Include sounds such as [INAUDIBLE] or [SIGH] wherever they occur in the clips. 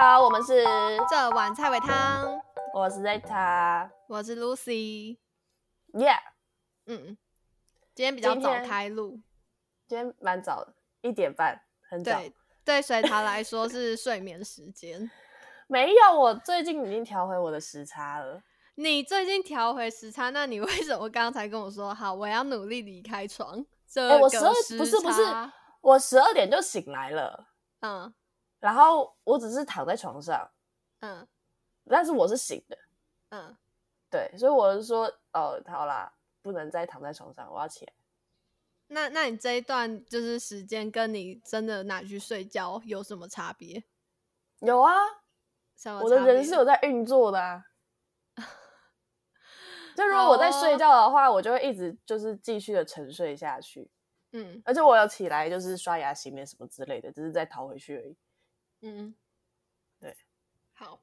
好，我们是这碗菜尾汤，我是 Zeta，我是 Lucy。Yeah，嗯，今天比较早开录，今天蛮早的，一点半，很早。对对，水塔来说是睡眠时间。[LAUGHS] 没有，我最近已经调回我的时差了。你最近调回时差，那你为什么刚才跟我说好，我要努力离开床？这哎、我十二时不是不是，我十二点就醒来了，嗯然后我只是躺在床上，嗯但是我是醒的，嗯，对，所以我是说，哦，好啦，不能再躺在床上，我要起来。那那你这一段就是时间跟你真的拿去睡觉有什么差别？有啊，我的人是有在运作的啊。[LAUGHS] 就如果我在睡觉的话，我就会一直就是继续的沉睡下去，嗯而且我有起来就是刷牙、洗面什么之类的，只是再逃回去而已。嗯，对，好。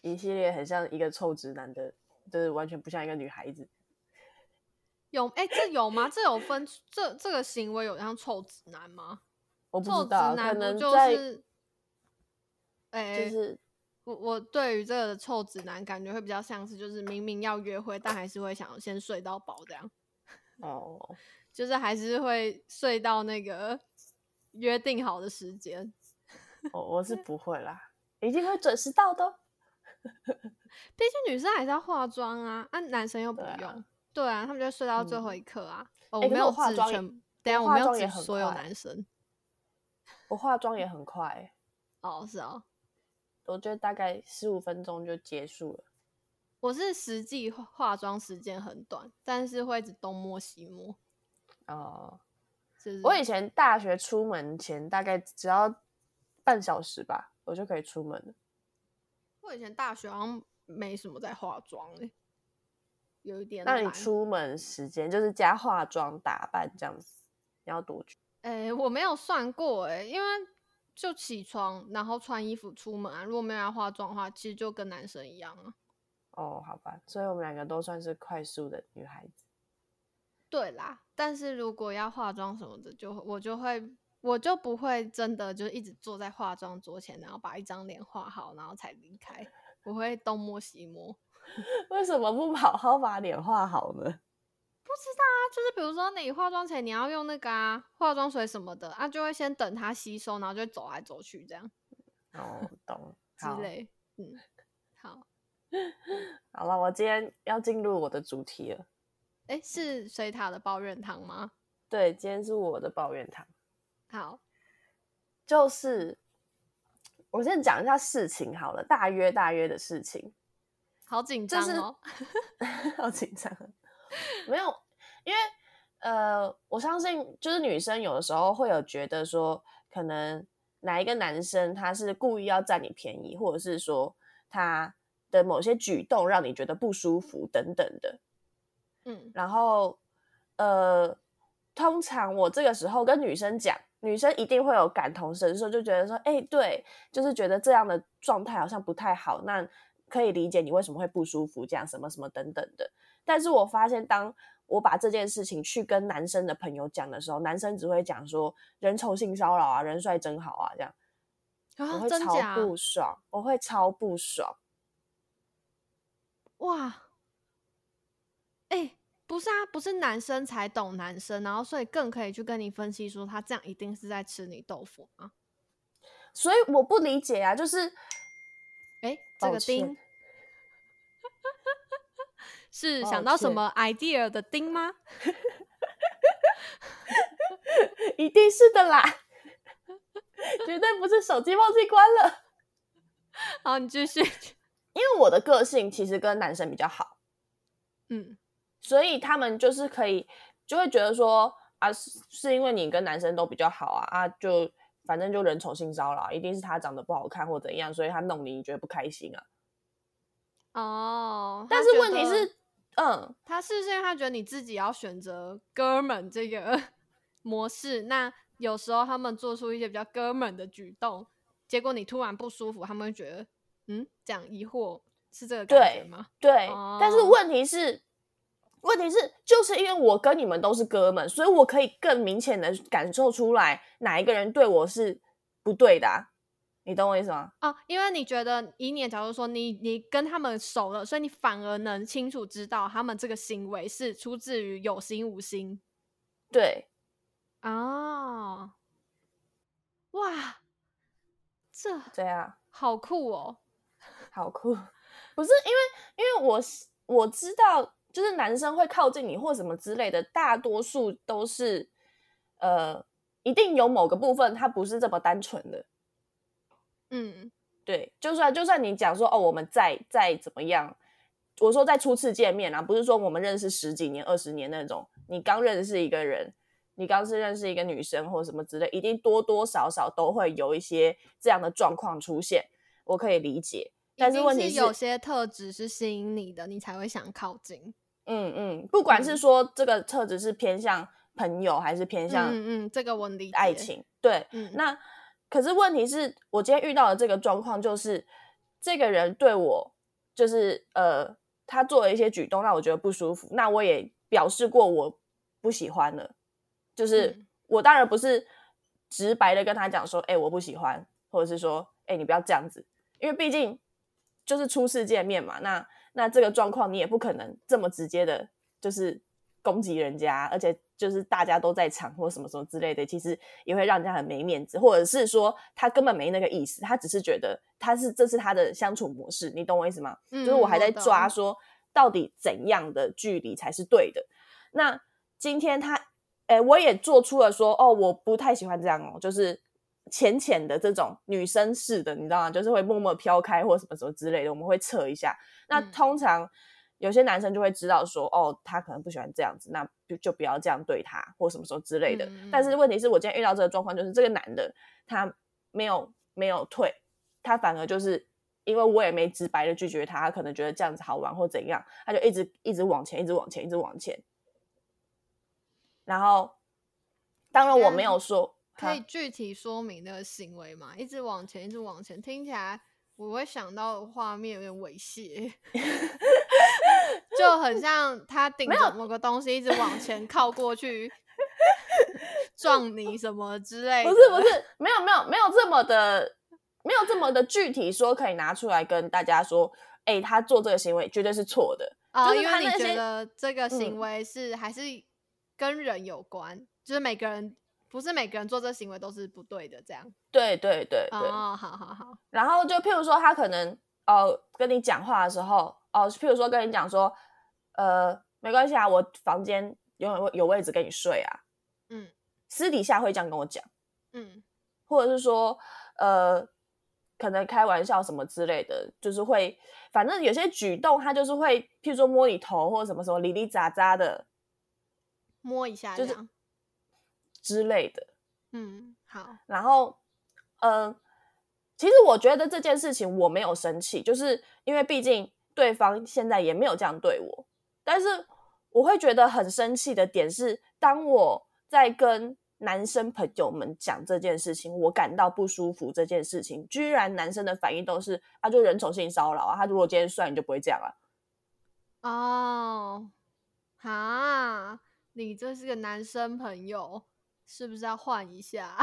一系列很像一个臭直男的，就是完全不像一个女孩子。有哎、这有吗？这有分这这个行为有像臭直男吗？我不臭直知道，可男不就是，哎、就是我我对于这个臭直男感觉会比较像是，就是明明要约会，但还是会想要先睡到饱这样，哦，就是还是会睡到那个约定好的时间。[LAUGHS] 我我是不会啦，一定会准时到的哦。[LAUGHS] 毕竟女生还是要化妆啊，啊，男生又不对啊用。对啊，他们就睡到最后嗯一刻啊。我没有化妆，等下我我没有化妆也很指所有男生。我化妆也很快欸、[LAUGHS] 哦，是哦，我觉得大概十五分钟就结束了。我是实际化化妆时间很短，但是会一直东摸西摸。哦，就是我以前大学出门前大概只要半小时吧，我就可以出门了。我以前大学好像没什么在化妆诶、有一点那你出门时间就是加化妆打扮这样子，你要多久？诶、我没有算过诶、因为就起床然后穿衣服出门啊，如果没有要化妆的话，其实就跟男生一样啊。哦，好吧，所以我们两个都算是快速的女孩子。对啦，但是如果要化妆什么的，就我就会，我就不会真的就一直坐在化妆桌前，然后把一张脸画好，然后才离开。我会东摸西摸。[LAUGHS] 为什么不好好把脸画好呢？不知道啊，就是比如说你化妆前你要用那个啊化妆水什么的啊，就会先等它吸收，然后就走来走去这样哦，懂。之好，类。嗯，好，[LAUGHS] 好了，我今天要进入我的主题了。哎，是水塔的抱怨汤吗？对，今天是我的抱怨堂，好，就是我先讲一下事情好了，大约大约的事情。好紧就是张哦。[LAUGHS] 好紧张。[LAUGHS] 没有，因为呃，我相信就是女生有的时候会有觉得说，可能哪一个男生他是故意要占你便宜，或者是说他的某些举动让你觉得不舒服等等的。嗯然后呃，通常我这个时候跟女生讲，女生一定会有感同身受，就觉得说，哎、对，就是觉得这样的状态好像不太好，那可以理解你为什么会不舒服，这样什么什么等等的。但是我发现，当我把这件事情去跟男生的朋友讲的时候，男生只会讲说人丑性骚扰啊，人帅真好啊，这样我啊，会超？不爽，我会超不爽。哇，哎，不是啊，不是男生才懂男生，然后所以更可以去跟你分析说他这样一定是在吃你豆腐啊？所以我不理解啊，就是哎，这抱个丁 [LAUGHS] 是想到什歉么 idea 的丁吗？[LAUGHS] 一定是的啦，[LAUGHS] 绝对不是手机忘记关了。好，你继续。因为我的个性其实跟男生比较好，嗯，所以他们就是可以就会觉得说啊，是是因为你跟男生都比较好啊啊，就反正就人丑性骚扰，一定是他长得不好看或怎样，所以他弄你，你觉得不开心啊。哦，但是问题是，嗯，他是不是因为他觉得你自己要选择哥们这个 [LAUGHS] 模式，那有时候他们做出一些比较哥们的举动，结果你突然不舒服，他们会觉得，嗯，这样疑惑是这个感觉对吗？对。但是哦问题是，问题是，就是因为我跟你们都是哥们，所以我可以更明显的感受出来哪一个人对我是不对的、啊。你懂我意思吗？哦，因为你觉得以你的角度说，你你跟他们熟了，所以你反而能清楚知道他们这个行为是出自于有心无心。对，哦，哇，这对啊好酷哦！好酷，[LAUGHS] 不是因为因为我是我知道，就是男生会靠近你或什么之类的，大多数都是呃，一定有某个部分他不是这么单纯的。嗯，对，就算就算你讲说哦，我们再再怎么样，我说在初次见面啊，不是说我们认识十几年、二十年那种，你刚认识一个人，你刚是认识一个女生或什么之类，一定多多少少都会有一些这样的状况出现，我可以理解。但是问题是，有些特质是吸引你的，你才会想靠近。嗯嗯，不管是说这个特质是偏向朋友，还是偏向嗯嗯，这个我理解爱情，对，嗯，那。可是问题是我今天遇到的这个状况，就是这个人对我，就是呃，他做了一些举动让我觉得不舒服。那我也表示过我不喜欢了，就是我当然不是直白的跟他讲说，哎，我不喜欢，或者是说，哎，你不要这样子，因为毕竟就是初次见面嘛。那那这个状况你也不可能这么直接的，就是攻击人家，而且。就是大家都在场或什么什么之类的，其实也会让人家很没面子，或者是说他根本没那个意思，他只是觉得他是这是他的相处模式，你懂我意思吗？就是我还在抓说到底怎样的距离才是对的。那今天他，哎，我也做出了说哦，我不太喜欢这样哦，就是浅浅的这种女生式的，你知道吗？就是会默默飘开或什么什么之类的，我们会测一下。那通常。有些男生就会知道说，哦，他可能不喜欢这样子，那就就不要这样对他，或什么时候之类的。但是问题是我今天遇到这个状况，就是这个男的他没有没有退，他反而就是因为我也没直白的拒绝他，他可能觉得这样子好玩或怎样，他就一直一直往前，一直往前，一直往前。然后当然我没有说，可以具体说明那个行为吗？一直往前，一直往前，听起来我会想到画面有点猥亵。[LAUGHS] 就很像他顶着某个东西一直往前靠过去 [LAUGHS] 撞你什么之类的，不是不是，没有没有没有这么的，没有这么的具体说可以拿出来跟大家说，哎，他做这个行为绝对是错的啊，因为你觉得这个行为是还是跟人有关，就是每个人不是每个人做这行为都是不对的，这样，对对对对，哦，好好好，然后就譬如说他可能哦跟你讲话的时候。哦，譬如说跟你讲说，呃，没关系啊，我房间有有位置给你睡啊。嗯，私底下会这样跟我讲。嗯，或者是说，呃，可能开玩笑什么之类的，就是会，反正有些举动他就是会，譬如说摸你头或者什么什么里里杂杂的，摸一下就是之类的。嗯，好。然后，嗯，其实我觉得这件事情我没有生气，就是因为毕竟。对方现在也没有这样对我，但是我会觉得很生气的点是，当我在跟男生朋友们讲这件事情，我感到不舒服这件事情，居然男生的反应都是啊，就人丑性骚扰啊，他如果今天帅，你就不会这样了。哦，哈，你这是个男生朋友，是不是要换一下？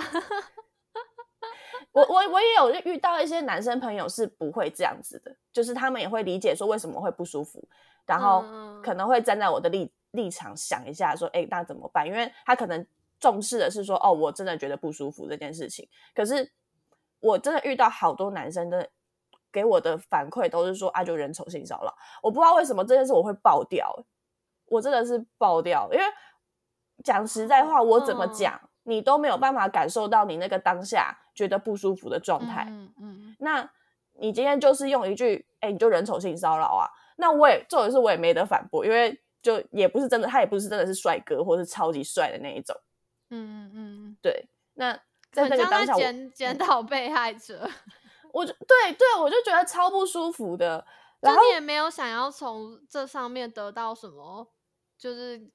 [LAUGHS] 我我我也有遇到一些男生朋友是不会这样子的，就是他们也会理解说为什么会不舒服，然后可能会站在我的立立场想一下，说哎那怎么办？因为他可能重视的是说哦我真的觉得不舒服这件事情，可是我真的遇到好多男生的给我的反馈都是说啊就人丑性骚扰，我不知道为什么这件事我会爆掉，我真的是爆掉，因为讲实在话我怎么讲。你都没有办法感受到你那个当下觉得不舒服的状态，嗯嗯，那你今天就是用一句，哎，你就人丑性骚扰啊？那我也，这种事我也没得反驳，因为就也不是真的，他也不是真的是帅哥或是超级帅的那一种，嗯嗯嗯，对。那在那个当下，检检讨被害者，[LAUGHS] 我就对对，我就觉得超不舒服的。然后你也没有想要从这上面得到什么，就是。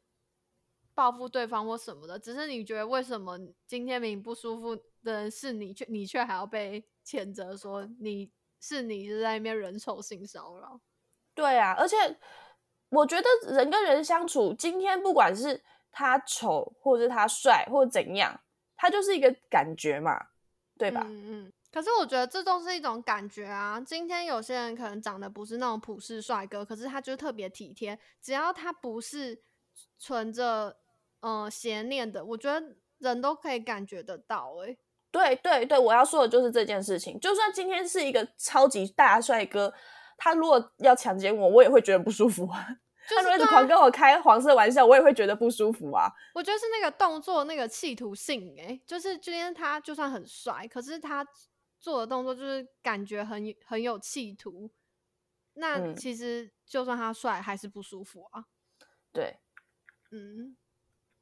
报复对方或什么的，只是你觉得为什么今天明明不舒服的人是你，却你却还要被谴责说你是你是在那边人丑性骚扰？对啊，而且我觉得人跟人相处，今天不管是他丑或者是他帅或者怎样，他就是一个感觉嘛，对吧？嗯嗯，可是我觉得这都是一种感觉啊。今天有些人可能长得不是那种普世帅哥，可是他就特别体贴。只要他不是存着呃邪念的，我觉得人都可以感觉得到、欸。对对对，我要说的就是这件事情。就算今天是一个超级大帅哥，他如果要强奸我，我也会觉得不舒服啊。他如果一直就是狂跟我开黄色玩笑，我也会觉得不舒服啊。我觉得是那个动作那个企图性、欸，就是今天他就算很帅，可是他做的动作就是感觉很有很有企图。那嗯其实就算他帅，还是不舒服啊。对，嗯，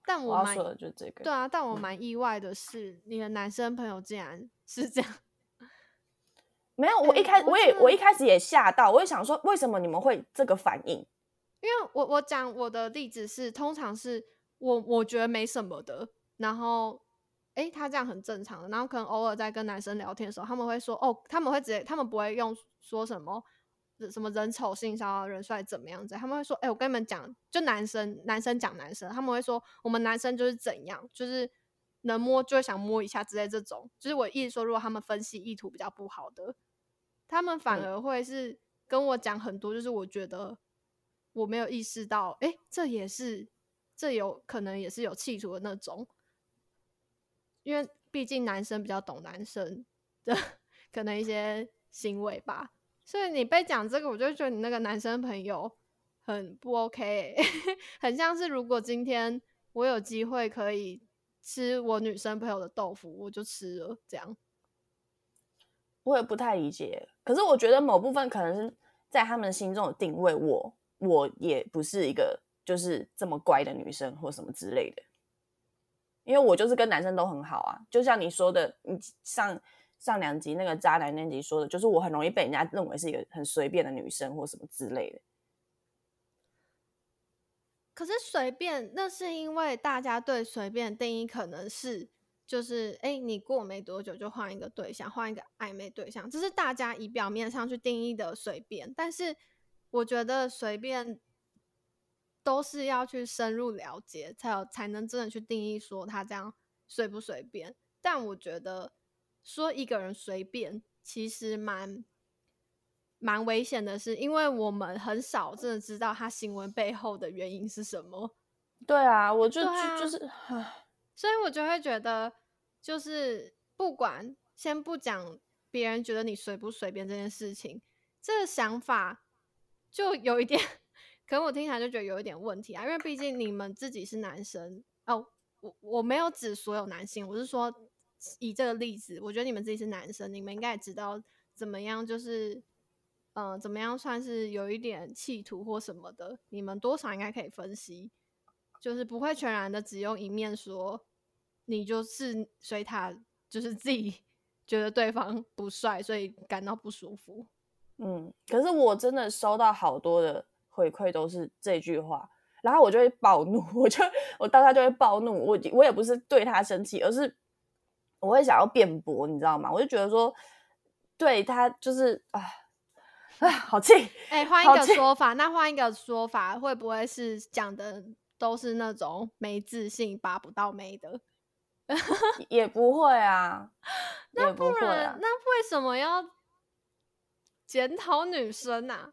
但我要说的就是这个。对啊，但我嗯蛮意外的是，你的男生朋友竟然 [LAUGHS] 是这样。[LAUGHS] 没有，我一哎开我也我一开始也吓到，我也想说，为什么你们会这个反应？因为我我讲我的例子是，通常是我我觉得没什么的，然后诶，他这样很正常的，然后可能偶尔在跟男生聊天的时候，他们会说哦，他们会直接，他们不会用说什么什么人丑性骚扰、人帅怎么样子，他们会说，哎，我跟你们讲，就男生男生讲男生，他们会说我们男生就是怎样，就是能摸就会想摸一下之类这种，就是我意思说，如果他们分析意图比较不好的，他们反嗯。而会是跟我讲很多，就是我觉得我没有意识到，诶，这也是这有可能也是有企图的那种，因为毕竟男生比较懂男生的 [LAUGHS] 可能一些行为吧，所以你被讲这个，我就觉得你那个男生朋友很不 OK，[LAUGHS] 很像是如果今天我有机会可以吃我女生朋友的豆腐，我就吃了，这样。我也不太理解。可是我觉得某部分可能是在他们心中的定位，我我也不是一个就是这么乖的女生或什么之类的。因为我就是跟男生都很好啊，就像你说的，你上上两集那个渣男那集说的，就是我很容易被人家认为是一个很随便的女生或什么之类的。可是随便，那是因为大家对随便的定义可能是，就是哎、你过没多久就换一个对象，换一个暧昧对象，这是大家以表面上去定义的随便。但是我觉得随便都是要去深入了解，才有才能真的去定义说他这样随不随便。但我觉得说一个人随便，其实蛮蛮危险的是，因为我们很少真的知道他行为背后的原因是什么，对啊，我就、就是，所以我就会觉得，就是不管先不讲别人觉得你随不随便这件事情，这个想法就有一点，[LAUGHS] 可能我听起来就觉得有一点问题啊，因为毕竟你们自己是男生。哦，我我没有指所有男性，我是说以这个例子，我觉得你们自己是男生，你们应该也知道怎么样，就是。嗯、怎么样算是有一点企图或什么的？你们多少应该可以分析，就是不会全然的只用一面说，你就是随他，就是自己 [LAUGHS] 觉得对方不帅，所以感到不舒服。嗯，可是我真的收到好多的回馈都是这句话，然后我就会暴怒，[LAUGHS] 我就我当下就会暴怒，我我也不是对他生气，而是我会想要辩驳，你知道吗？我就觉得说，对他就是啊啊，好气，哎、换一个说 [LAUGHS] 法，那换一个说法，会不会是讲的都是那种没自信、拔不到眉的？[LAUGHS] 也不会啊，[LAUGHS] 那不不会啊然，，那为什么要检讨女生啊？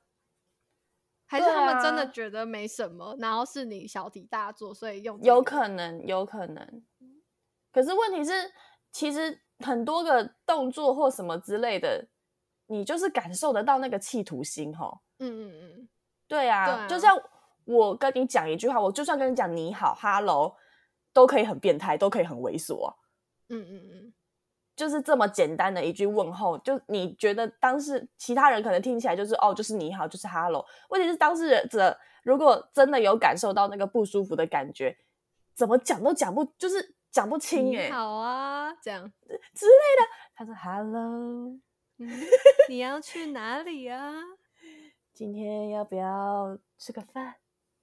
还是他们真的啊觉得没什么，然后是你小题大做，所以用这有可能，有可能。可是问题是，其实很多个动作或什么之类的，你就是感受得到那个企图心吼。嗯嗯嗯，对啊，对啊就像我跟你讲一句话，我就算跟你讲你好，hello，都可以很变态，都可以很猥琐啊、嗯嗯嗯，就是这么简单的一句问候，就你觉得当事其他人可能听起来就是哦，就是你好，就是 hello。问题是当事者如果真的有感受到那个不舒服的感觉，怎么讲都讲不，就是讲不清哎、你好啊，这样，之类的。他说 hello，[LAUGHS] 嗯，你要去哪里啊？今天要不要吃个饭？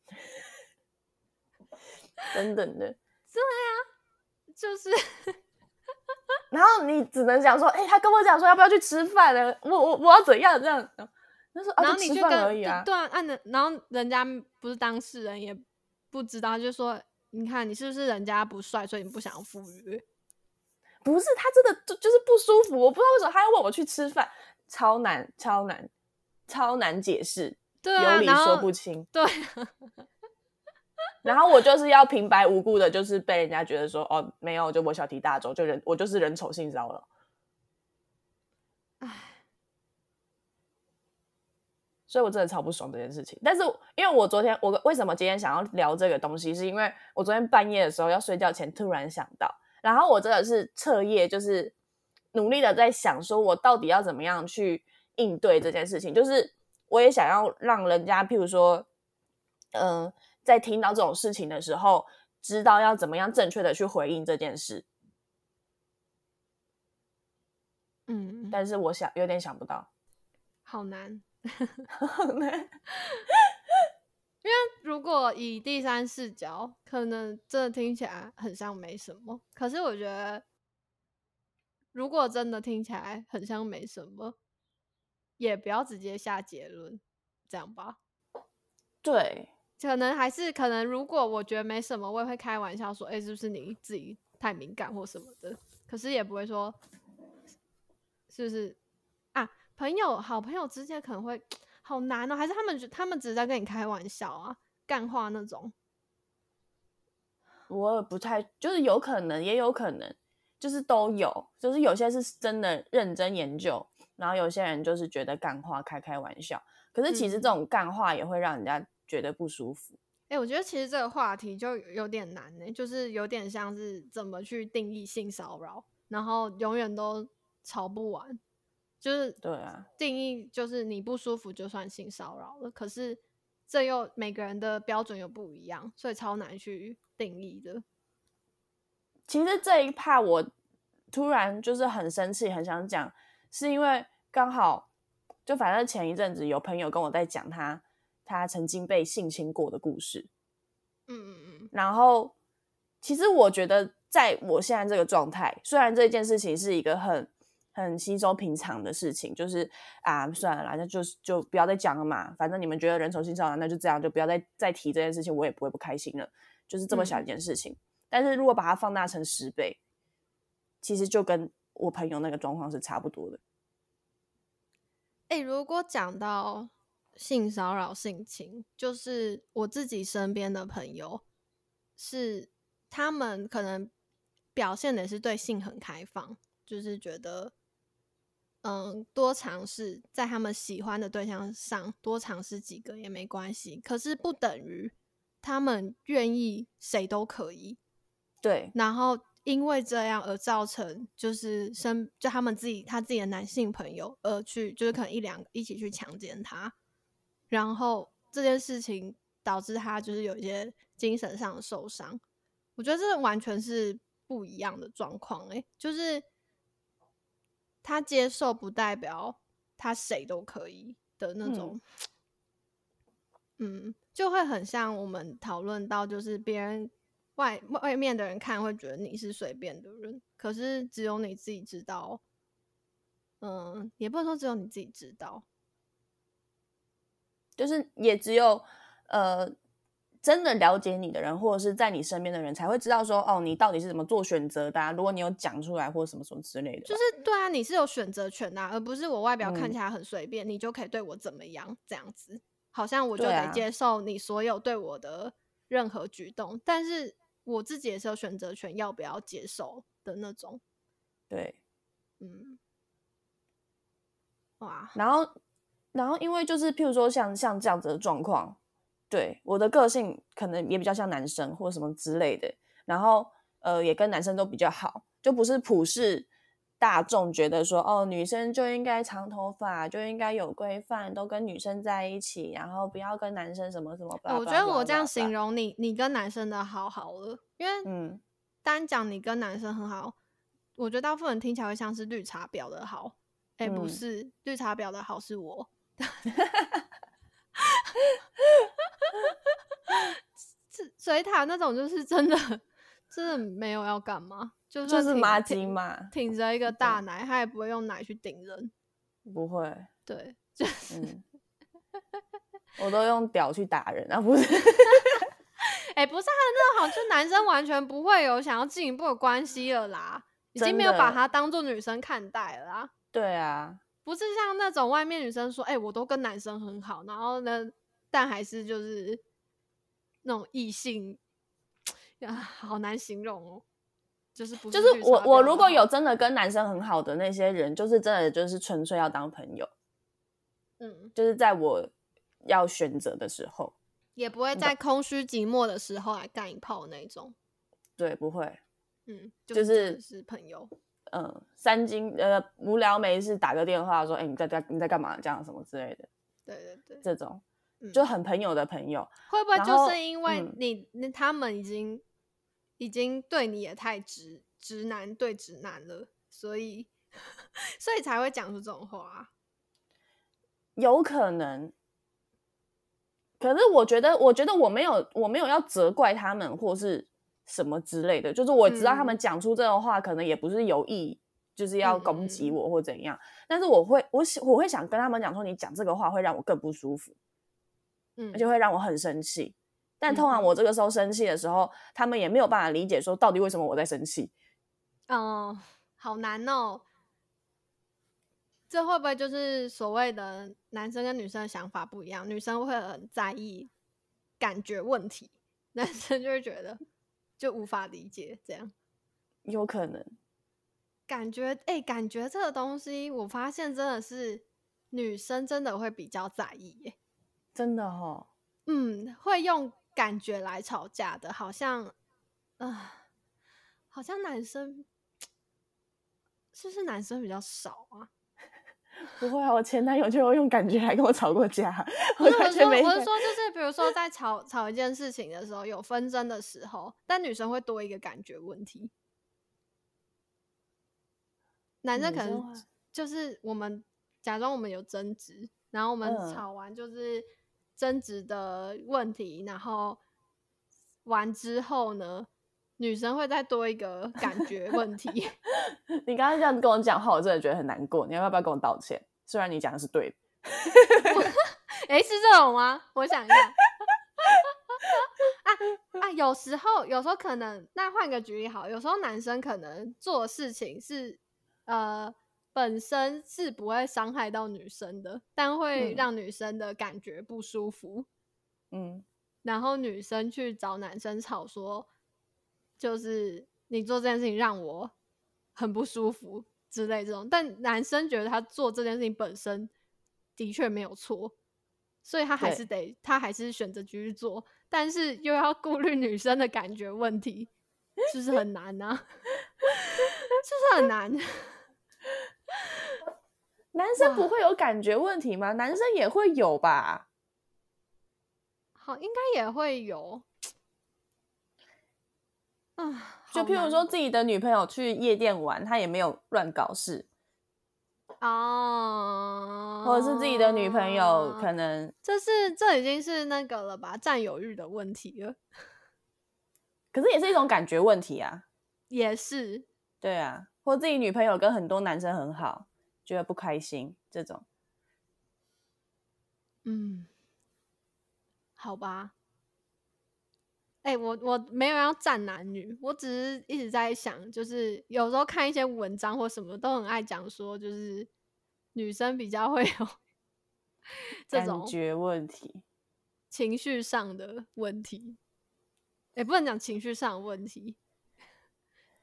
[LAUGHS] 等等的。对啊就是然后你只能讲说，哎、他跟我讲说要不要去吃饭呢？我我我要怎样这样？他说啊，然后你就跟。对啊，按的，然后人家不是当事人也不知道，就说你看你是不是人家不帅，所以你不想要赴约？不是他真的就就是不舒服，我不知道为什么他要问我去吃饭，超难超难超难解释，对啊，有理说不清。对，[LAUGHS] 然后我就是要平白无故的，就是被人家觉得说哦没有，就我小题大做，就人我就是人丑性骚扰。唉。所以我真的超不爽这件事情，但是因为我昨天我为什么今天想要聊这个东西，是因为我昨天半夜的时候要睡觉前突然想到，然后我真的是彻夜就是努力的在想，说我到底要怎么样去应对这件事情，就是我也想要让人家，譬如说，嗯，在听到这种事情的时候，知道要怎么样正确的去回应这件事。嗯，但是我想有点想不到，好难。[LAUGHS] 因为如果以第三视角，可能真的听起来很像没什么。可是我觉得，如果真的听起来很像没什么，也不要直接下结论，这样吧。对，可能还是可能。如果我觉得没什么，我也会开玩笑说：“哎，是不是你自己太敏感或什么的？”可是也不会说，是不是？朋友，好朋友之间可能会好难哦，还是他们他们只是在跟你开玩笑啊，干话那种。我也不太，就是有可能，也有可能，就是都有，就是有些是真的认真研究，然后有些人就是觉得干话开开玩笑。可是其实这种干话也会让人家觉得不舒服。哎，我觉得其实这个话题就有点难呢，就是有点像是怎么去定义性骚扰，然后永远都吵不完。就是对啊，定义就是你不舒服就算性骚扰了，可是这又每个人的标准又不一样，所以超难去定义的。其实这一趴我突然就是很生气，很想讲，是因为刚好就反正前一阵子有朋友跟我在讲他他曾经被性侵过的故事，嗯嗯嗯，然后其实我觉得在我现在这个状态，虽然这件事情是一个很。很稀松平常的事情，就是啊，算了啦，那就就不要再讲了嘛。反正你们觉得人丑性骚扰，那就这样，就不要再再提这件事情，我也不会不开心了。就是这么小一件事情，但是如果把它放大成十倍，其实就跟我朋友那个状况是差不多的。哎，如果讲到性骚扰、性侵，就是我自己身边的朋友，是他们可能表现的是对性很开放，就是觉得。嗯，多尝试在他们喜欢的对象上多尝试几个也没关系，可是不等于他们愿意谁都可以。对，然后因为这样而造成就是生就他们自己他自己的男性朋友而去就是可能一两一起去强奸他，然后这件事情导致他就是有一些精神上的受伤。我觉得这完全是不一样的状况，诶，就是。他接受不代表他谁都可以的那种，嗯，就会很像我们讨论到，就是别人外外面的人看会觉得你是随便的人，可是只有你自己知道，嗯，也不能说只有你自己知道，就是也只有呃。真的了解你的人，或者是在你身边的人，才会知道说，哦，你到底是怎么做选择的。如果你有讲出来，或者什么什么之类的，就是对啊，你是有选择权的，而不是我外表看起来很随便，你就可以对我怎么样这样子，好像我就得接受你所有对我的任何举动。但是我自己也是有选择权，要不要接受的那种。对，嗯，哇，然后，然后因为就是譬如说像像这样子的状况。对我的个性可能也比较像男生或什么之类的，然后呃也跟男生都比较好，就不是普世大众觉得说哦女生就应该长头发就应该有规范，都跟女生在一起，然后不要跟男生什么什么。我觉得我这样形容你，你跟男生的好好了，因为嗯单讲你跟男生很好，我觉得大部分人听起来会像是绿茶婊的好，哎不是绿茶婊的好是我。[LAUGHS] [LAUGHS] 水塔那种就是真的，真的没有要干嘛，就是妈鸡嘛，挺着一个大奶，他也不会用奶去顶人，不会，对，就是，[LAUGHS] 我都用屌去打人啊，不是，[LAUGHS] 哎，不是他的那种好，就男生完全不会有想要进一步的关系了啦，已经没有把真的她当做女生看待了啦。对啊，不是像那种外面女生说，哎、我都跟男生很好，然后呢，但还是就是那种异性，啊，好难形容哦。就是不就是我我如果有真的跟男生很好的那些人，就是真的就是纯粹要当朋友，嗯，就是在我要选择的时候，也不会在空虚寂寞的时候来干一炮那种。对，不会，嗯，就是是朋友。嗯，三金呃无聊没事打个电话说，哎、你在在你在干嘛？这样什么之类的，对对对，这种嗯就很朋友的朋友，会不会就是因为嗯你那、他们已经已经对你也太直直男对直男了，所以 [LAUGHS] 所以才会讲出这种话啊、有可能。可是我觉得，我觉得我没有，我没有要责怪他们或是什么之类的。就是我知道他们嗯讲出这种话，可能也不是有意，就是要攻击嗯我或怎样。但是我会，我想我会想跟他们讲说，你讲这个话会让我更不舒服，嗯，就会让我很生气。但通常嗯嗯我这个时候生气的时候，他们也没有办法理解说到底为什么我在生气。哦，好难哦。这会不会就是所谓的男生跟女生的想法不一样？女生会很在意感觉问题，男生就会觉得就无法理解这样。有可能，感觉哎、感觉这个东西，我发现真的是女生真的会比较在意耶。真的哦。嗯，会用感觉来吵架的，好像，啊、好像男生是不是男生比较少啊？[LAUGHS] 不会啊，我前男友就有用感觉来跟我吵过架，不我是，说，我是说，就是比如说在吵吵一件事情的时候，有纷争的时候，但女生会多一个感觉问题，男生可能就是我们假装我们有争执，然后我们嗯吵完就是争执的问题，然后完之后呢，女生会再多一个感觉问题。[LAUGHS] 你刚刚这样子跟我讲话，我真的觉得很难过。你要不要跟我道歉？虽然你讲的是对的，[LAUGHS] 诶，是这种吗？我想一下。啊啊，有时候有时候可能，那换个举例好，有时候男生可能做事情是呃本身是不会伤害到女生的，但会嗯。让女生的感觉不舒服，嗯，然后女生去找男生吵说，就是你做这件事情让我很不舒服之类这种，但男生觉得他做这件事情本身的确没有错，所以他还是得他还是选择继续做，但是又要顾虑女生的感觉问题，是不是很难啊、[LAUGHS] 是不是很难？男生不会有感觉问题吗？男生也会有吧？好，应该也会有。啊，就譬如说自己的女朋友去夜店玩，他也没有乱搞事，哦，或者是自己的女朋友可能，这是这已经是那个了吧，占有欲的问题了，可是也是一种感觉问题啊。也是，对啊，或自己女朋友跟很多男生很好，觉得不开心这种。嗯，好吧。哎、我我没有要站男女，我只是一直在想，就是有时候看一些文章或什么，都很爱讲说，就是女生比较会有 [LAUGHS] 这种感觉问题，情绪上的问题，也、不能讲情绪上的问题，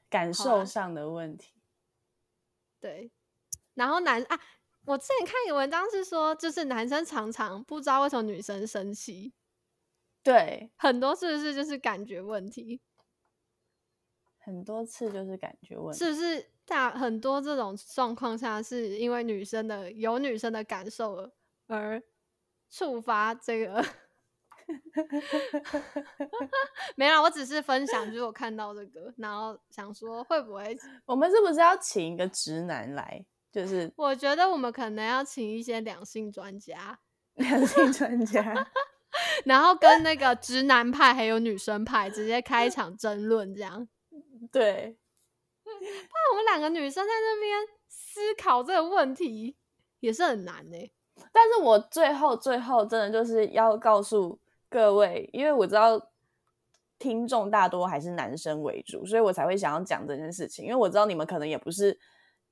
感受上的问题。对，然后男啊，我之前看一个文章是说，就是男生常常不知道为什么女生生气，对，很多是不是就是感觉问题？很多次就是感觉问题。是不是大很多这种状况下，是因为女生的有女生的感受而而触发这个？[LAUGHS] 没有，我只是分享，就是我看到这个，然后想说会不会？我们是不是要请一个直男来，就是我觉得我们可能要请一些两性专家，[LAUGHS] 两性专家？[LAUGHS] 然后跟那个直男派还有女生派直接开一场争论，这样。[LAUGHS] 对，那我们两个女生在那边思考这个问题，也是很难呢、但是我最后最后真的就是要告诉各位，因为我知道听众大多还是男生为主，所以我才会想要讲这件事情。因为我知道你们可能也不是，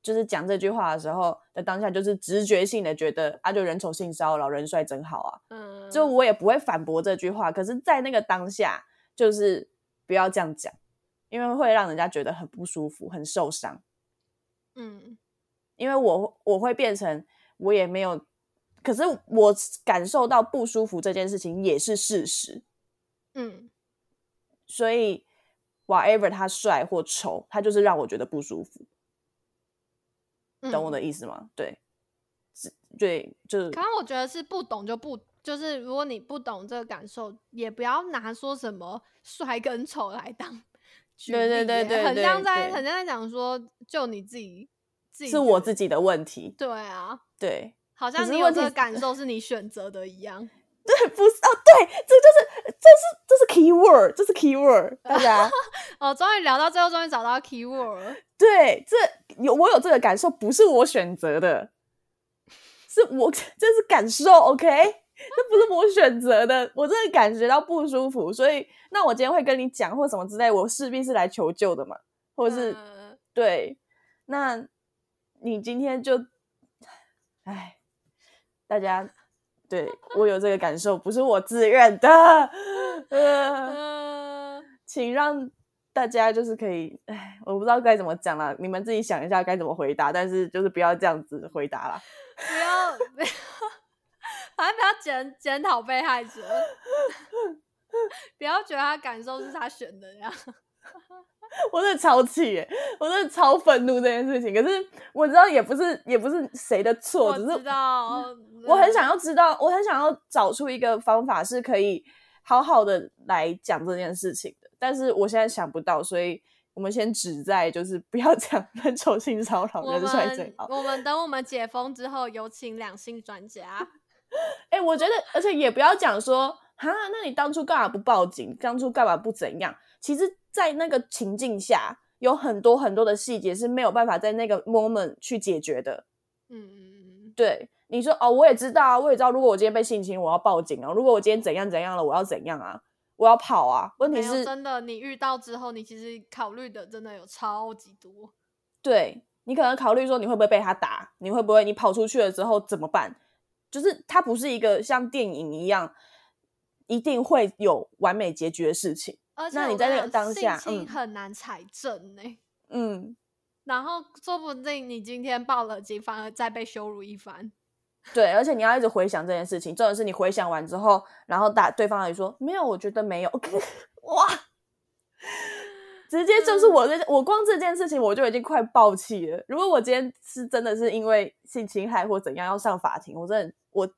就是讲这句话的时候的当下，就是直觉性的觉得啊，就人丑性骚扰，人帅真好啊。嗯，就我也不会反驳这句话，可是，在那个当下，就是不要这样讲，因为会让人家觉得很不舒服、很受伤。嗯。因为我我会变成我也没有，可是我感受到不舒服这件事情也是事实，嗯。所以 whatever 他帅或丑，他就是让我觉得不舒服，懂我嗯的意思吗？对，是对，就是可能我觉得是不懂就不，就是如果你不懂这个感受，也不要拿说什么帅跟丑来当对对对对对很像在很像在讲说，就你自己自己是我自己的问题，对啊，对。好像你有这个感受是你选择的一样。对，不是哦，对，这就是，这是，这是 key word，这是 key word，大家。[LAUGHS] 哦，终于聊到最后，终于找到 keyword 了。对，这有我有这个感受，不是我选择的，是我 [LAUGHS] 这是感受，OK，这不是我选择的，[LAUGHS] 我真的感觉到不舒服，所以那我今天会跟你讲或什么之类，我势必是来求救的嘛，或者是、嗯。对，那你今天就，哎，大家对我有这个感受，不是我自愿的，呃。嗯，请让大家就是可以，哎，我不知道该怎么讲了，你们自己想一下该怎么回答，但是就是不要这样子回答啦。[LAUGHS] 不要不要，反正不要检检讨被害者，[LAUGHS] 不要觉得他感受是他选的这样。[LAUGHS] 我真的超气耶，我真的超愤怒这件事情。可是我知道也不是也不是谁的错，我只是知道，我很想要知道，我很想要找出一个方法是可以好好的来讲这件事情的，但是我现在想不到，所以我们先只在就是不要 [LAUGHS] 讲分手性骚扰，我人帅最好。我们等我们解封之后，有请两性专家。[LAUGHS] 哎、我觉得，而且也不要讲说，哈，那你当初干嘛不报警？当初干嘛不怎样？其实，在那个情境下，有很多很多的细节是没有办法在那个 moment 去解决的。嗯嗯嗯对，你说哦，我也知道啊，我也知道，如果我今天被性侵，我要报警啊；如果我今天怎样怎样了，我要怎样啊？我要跑啊。问嗯，题是，真的，你遇到之后，你其实考虑的真的有超级多。对你可能考虑说，你会不会被他打？你会不会你跑出去了之后怎么办？就是它不是一个像电影一样，一定会有完美结局的事情。而且那你在那个当下性很难采证呢、嗯，然后说不定你今天报了警，反而再被羞辱一番。对，而且你要一直回想这件事情，重点是你回想完之后，然后打对方也说没有，我觉得没有，[LAUGHS] 哇，直接就是我这、我光这件事情我就已经快爆气了。如果我今天是真的是因为性侵害或怎样要上法庭，我真的我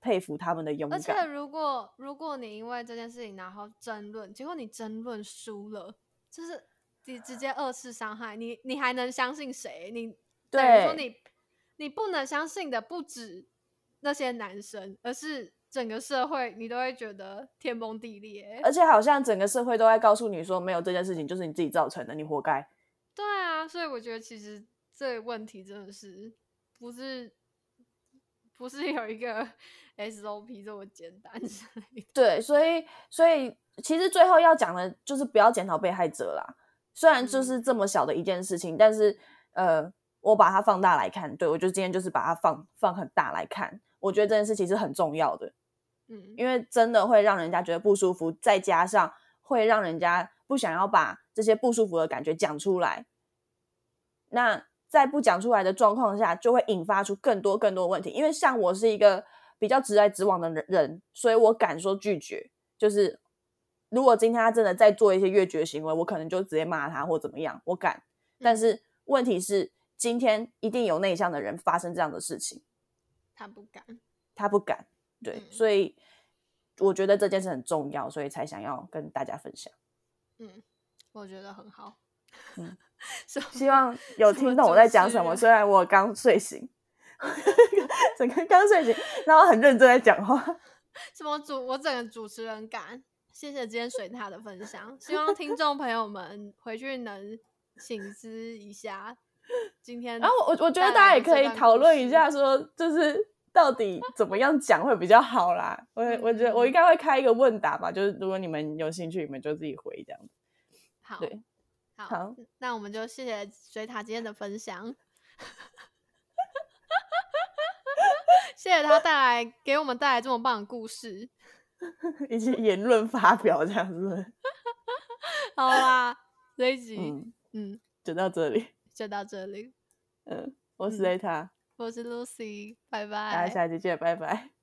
佩服他们的勇而且。如果如果你因为这件事情然后争论，结果你争论输了，就是你直接二次伤害你，你还能相信谁？你等于说对你你不能相信的不止那些男生，而是整个社会，你都会觉得天崩地裂。而且好像整个社会都在告诉你说，没有这件事情就是你自己造成的，你活该。对啊，所以我觉得其实这个问题真的是不是不是有一个 [LAUGHS] SOP 这么简单之类的。对，所以所以其实最后要讲的就是不要检讨被害者啦。虽然就是这么小的一件事情，但是呃，我把它放大来看，对我就今天就是把它放放很大来看，我觉得这件事情是很重要的，嗯，因为真的会让人家觉得不舒服，再加上会让人家不想要把这些不舒服的感觉讲出来。那在不讲出来的状况下，就会引发出更多更多问题。因为像我是一个比较直来直往的人人，所以我敢说拒绝。就是如果今天他真的在做一些越绝行为，我可能就直接骂他或怎么样，我敢。但嗯是问题是，今天一定有内向的人发生这样的事情，他不敢。他不敢。对，嗯所以我觉得这件事很重要，所以才想要跟大家分享。嗯，我觉得很好。[LAUGHS] 嗯希望有听懂我在讲什么。人虽然我刚睡醒，[LAUGHS] 整个刚睡醒，然后很认真在讲话。什么主，我整个主持人感。谢谢今天水獭的分享，希望听众朋友们回去能醒思一下。[LAUGHS] 今天，然后我我觉得大家也可以讨论一下说就是到底怎么样讲会比较好啦？我我觉得我应该会开一个问答吧，就是如果你们有兴趣，你们就自己回这样子。好，对，好，好那我们就谢谢水塔今天的分享，[LAUGHS] 谢谢他带来给我们带来这么棒的故事。以及言论发表这样子。[LAUGHS] 好啦，这一集嗯，嗯就到这里。就到这里，嗯，我是嗯 Zeta，、我是 Lucy，拜大家拜。下期见，拜拜。